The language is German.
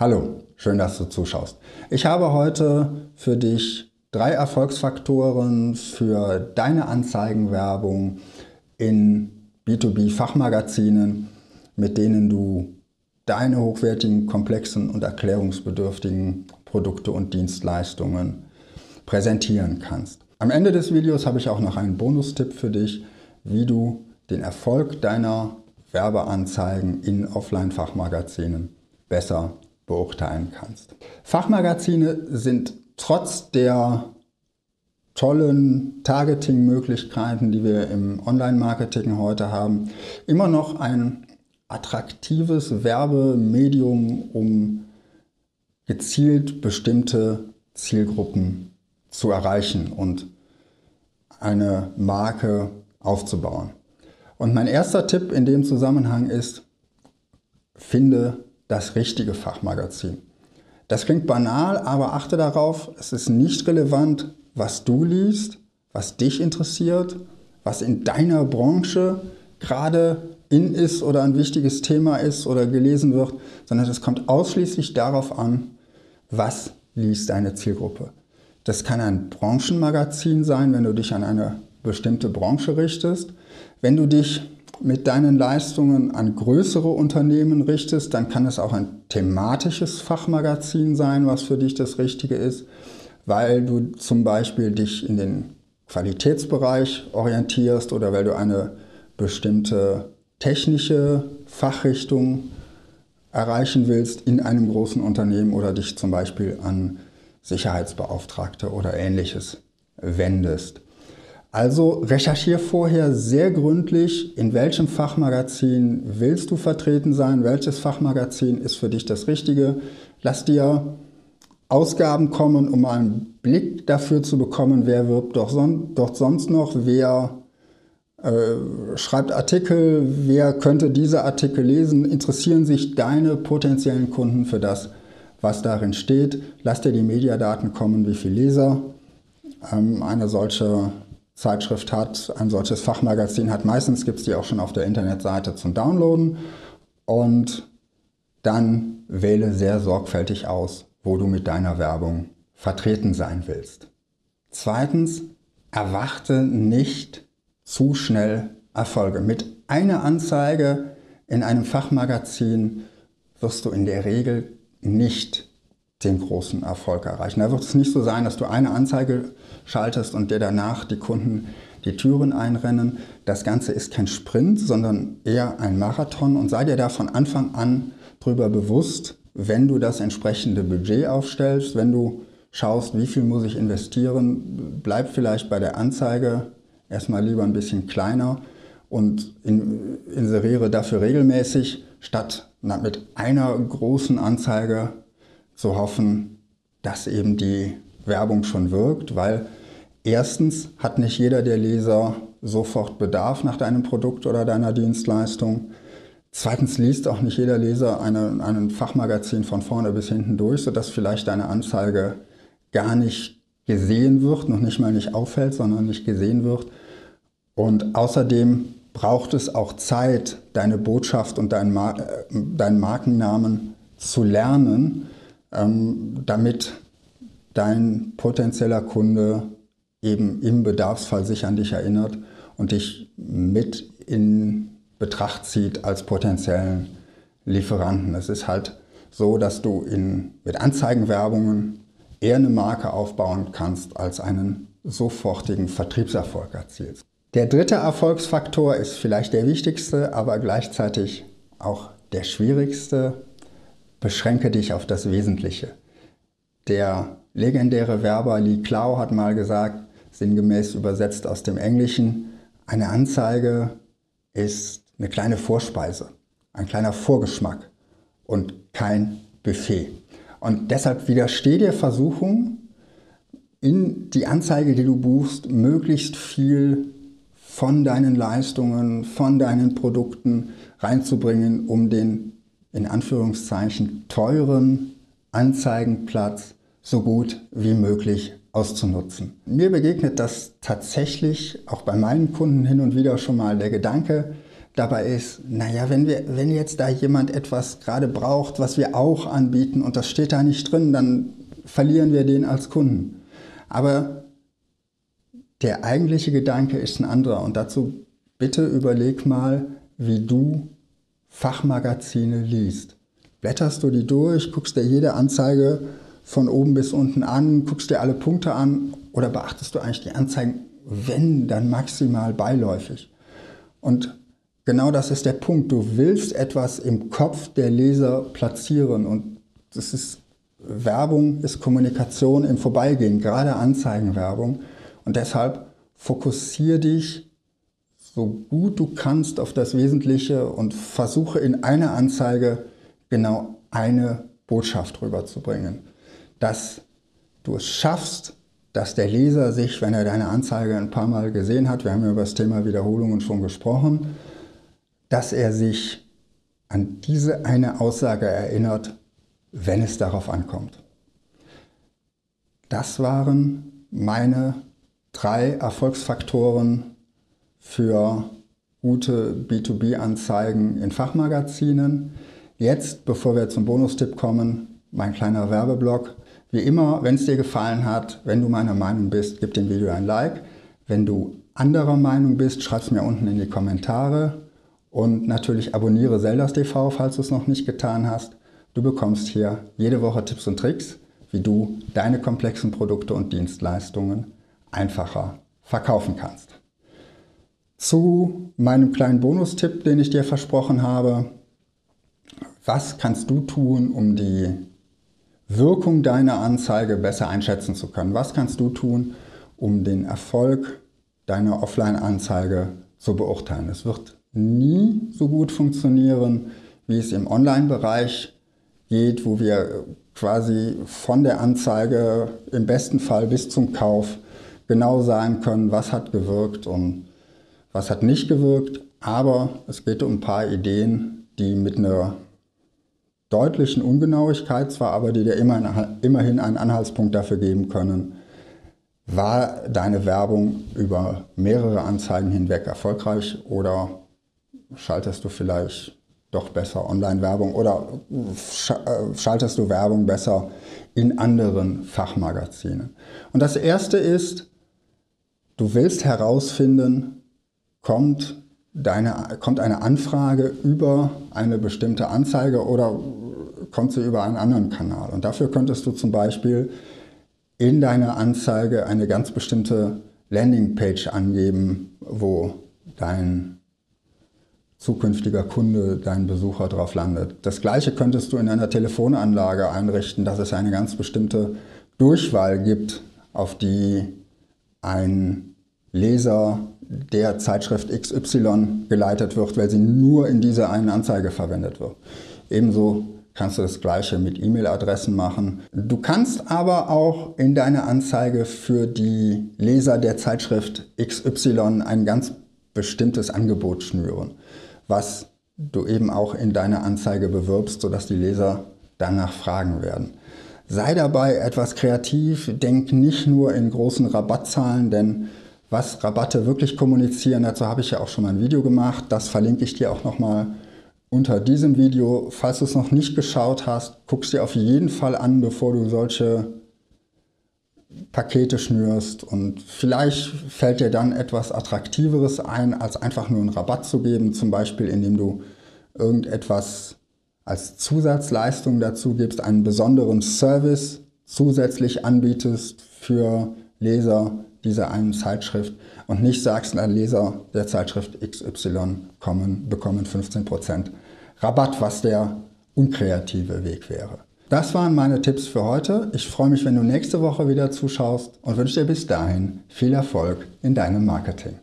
Hallo, schön, dass du zuschaust. Ich habe heute für dich drei Erfolgsfaktoren für deine Anzeigenwerbung in B2B-Fachmagazinen, mit denen du deine hochwertigen, komplexen und erklärungsbedürftigen Produkte und Dienstleistungen präsentieren kannst. Am Ende des Videos habe ich auch noch einen Bonustipp für dich, wie du den Erfolg deiner Werbeanzeigen in Offline-Fachmagazinen besser beurteilen kannst. Fachmagazine sind trotz der tollen Targeting-Möglichkeiten, die wir im Online-Marketing heute haben, immer noch ein attraktives Werbemedium, um gezielt bestimmte Zielgruppen zu erreichen und eine Marke aufzubauen. Und mein erster Tipp in dem Zusammenhang ist, finde das richtige Fachmagazin. Das klingt banal, aber achte darauf, es ist nicht relevant, was du liest, was dich interessiert, was in deiner Branche gerade in ist oder ein wichtiges Thema ist oder gelesen wird, sondern es kommt ausschließlich darauf an, was liest deine Zielgruppe. Das kann ein Branchenmagazin sein, wenn du dich an eine bestimmte Branche richtest. Wenn du dich mit deinen Leistungen an größere Unternehmen richtest, dann kann es auch ein thematisches Fachmagazin sein, was für dich das Richtige ist, weil du zum Beispiel dich in den Qualitätsbereich orientierst oder weil du eine bestimmte technische Fachrichtung erreichen willst in einem großen Unternehmen oder dich zum Beispiel an Sicherheitsbeauftragte oder ähnliches wendest. Also recherchiere vorher sehr gründlich, in welchem Fachmagazin willst du vertreten sein, welches Fachmagazin ist für dich das Richtige. Lass dir Ausgaben kommen, um einen Blick dafür zu bekommen, wer wirbt dort, son dort sonst noch, wer äh, schreibt Artikel, wer könnte diese Artikel lesen, interessieren sich deine potenziellen Kunden für das, was darin steht. Lass dir die Mediadaten kommen, wie viele Leser ähm, eine solche Zeitschrift hat, ein solches Fachmagazin hat. Meistens gibt es die auch schon auf der Internetseite zum Downloaden. Und dann wähle sehr sorgfältig aus, wo du mit deiner Werbung vertreten sein willst. Zweitens, erwarte nicht zu schnell Erfolge. Mit einer Anzeige in einem Fachmagazin wirst du in der Regel nicht den großen Erfolg erreichen. Da wird es nicht so sein, dass du eine Anzeige schaltest und dir danach die Kunden die Türen einrennen. Das Ganze ist kein Sprint, sondern eher ein Marathon und sei dir da von Anfang an darüber bewusst, wenn du das entsprechende Budget aufstellst, wenn du schaust, wie viel muss ich investieren, bleib vielleicht bei der Anzeige erstmal lieber ein bisschen kleiner und inseriere dafür regelmäßig, statt mit einer großen Anzeige zu hoffen, dass eben die Werbung schon wirkt, weil erstens hat nicht jeder der Leser sofort Bedarf nach deinem Produkt oder deiner Dienstleistung. Zweitens liest auch nicht jeder Leser eine, ein Fachmagazin von vorne bis hinten durch, sodass vielleicht deine Anzeige gar nicht gesehen wird, noch nicht mal nicht auffällt, sondern nicht gesehen wird. Und außerdem braucht es auch Zeit, deine Botschaft und deinen, Mar äh, deinen Markennamen zu lernen ähm, damit dein potenzieller Kunde eben im Bedarfsfall sich an dich erinnert und dich mit in Betracht zieht als potenziellen Lieferanten. Es ist halt so, dass du in, mit Anzeigenwerbungen eher eine Marke aufbauen kannst, als einen sofortigen Vertriebserfolg erzielst. Der dritte Erfolgsfaktor ist vielleicht der wichtigste, aber gleichzeitig auch der schwierigste beschränke dich auf das Wesentliche. Der legendäre Werber Lee Clow hat mal gesagt, sinngemäß übersetzt aus dem Englischen, eine Anzeige ist eine kleine Vorspeise, ein kleiner Vorgeschmack und kein Buffet. Und deshalb widersteh der Versuchung, in die Anzeige, die du buchst, möglichst viel von deinen Leistungen, von deinen Produkten reinzubringen, um den in Anführungszeichen teuren Anzeigenplatz so gut wie möglich auszunutzen. Mir begegnet das tatsächlich auch bei meinen Kunden hin und wieder schon mal der Gedanke, dabei ist, naja, wenn, wir, wenn jetzt da jemand etwas gerade braucht, was wir auch anbieten und das steht da nicht drin, dann verlieren wir den als Kunden. Aber der eigentliche Gedanke ist ein anderer und dazu bitte überleg mal, wie du Fachmagazine liest. Blätterst du die durch, guckst dir jede Anzeige von oben bis unten an, guckst dir alle Punkte an oder beachtest du eigentlich die Anzeigen, wenn, dann maximal beiläufig? Und genau das ist der Punkt. Du willst etwas im Kopf der Leser platzieren und das ist Werbung ist Kommunikation im Vorbeigehen, gerade Anzeigenwerbung. Und deshalb fokussiere dich so gut du kannst auf das Wesentliche und versuche in einer Anzeige genau eine Botschaft rüberzubringen. Dass du es schaffst, dass der Leser sich, wenn er deine Anzeige ein paar Mal gesehen hat, wir haben ja über das Thema Wiederholungen schon gesprochen, dass er sich an diese eine Aussage erinnert, wenn es darauf ankommt. Das waren meine drei Erfolgsfaktoren für gute B2B-Anzeigen in Fachmagazinen. Jetzt, bevor wir zum Bonustipp kommen, mein kleiner Werbeblock. Wie immer, wenn es dir gefallen hat, wenn du meiner Meinung bist, gib dem Video ein Like. Wenn du anderer Meinung bist, schreib es mir unten in die Kommentare. Und natürlich abonniere Zeldas TV, falls du es noch nicht getan hast. Du bekommst hier jede Woche Tipps und Tricks, wie du deine komplexen Produkte und Dienstleistungen einfacher verkaufen kannst. Zu meinem kleinen Bonustipp, den ich dir versprochen habe. Was kannst du tun, um die Wirkung deiner Anzeige besser einschätzen zu können? Was kannst du tun, um den Erfolg deiner Offline-Anzeige zu beurteilen? Es wird nie so gut funktionieren, wie es im Online-Bereich geht, wo wir quasi von der Anzeige im besten Fall bis zum Kauf genau sagen können, was hat gewirkt und was hat nicht gewirkt. Aber es geht um ein paar Ideen, die mit einer deutlichen Ungenauigkeit zwar, aber die dir immerhin einen Anhaltspunkt dafür geben können, war deine Werbung über mehrere Anzeigen hinweg erfolgreich oder schaltest du vielleicht doch besser Online-Werbung oder äh, schaltest du Werbung besser in anderen Fachmagazinen. Und das Erste ist, du willst herausfinden, kommt, deine, kommt eine Anfrage über eine bestimmte Anzeige oder kommt sie über einen anderen Kanal. Und dafür könntest du zum Beispiel in deiner Anzeige eine ganz bestimmte Landingpage angeben, wo dein zukünftiger Kunde, dein Besucher drauf landet. Das gleiche könntest du in einer Telefonanlage einrichten, dass es eine ganz bestimmte Durchwahl gibt, auf die ein Leser der Zeitschrift XY geleitet wird, weil sie nur in dieser einen Anzeige verwendet wird. Ebenso kannst du das gleiche mit E-Mail-Adressen machen. Du kannst aber auch in deiner Anzeige für die Leser der Zeitschrift XY ein ganz bestimmtes Angebot schnüren was du eben auch in deiner Anzeige bewirbst, sodass die Leser danach fragen werden. Sei dabei etwas kreativ, denk nicht nur in großen Rabattzahlen, denn was Rabatte wirklich kommunizieren, dazu habe ich ja auch schon mal ein Video gemacht, das verlinke ich dir auch nochmal unter diesem Video. Falls du es noch nicht geschaut hast, guck es dir auf jeden Fall an, bevor du solche Pakete schnürst. Und vielleicht fällt dir dann etwas Attraktiveres ein, als einfach nur einen Rabatt zu geben, zum Beispiel indem du irgendetwas als Zusatzleistung dazu gibst, einen besonderen Service zusätzlich anbietest für Leser dieser einen Zeitschrift und nicht sagst, na, Leser der Zeitschrift XY kommen, bekommen 15% Rabatt, was der unkreative Weg wäre. Das waren meine Tipps für heute. Ich freue mich, wenn du nächste Woche wieder zuschaust und wünsche dir bis dahin viel Erfolg in deinem Marketing.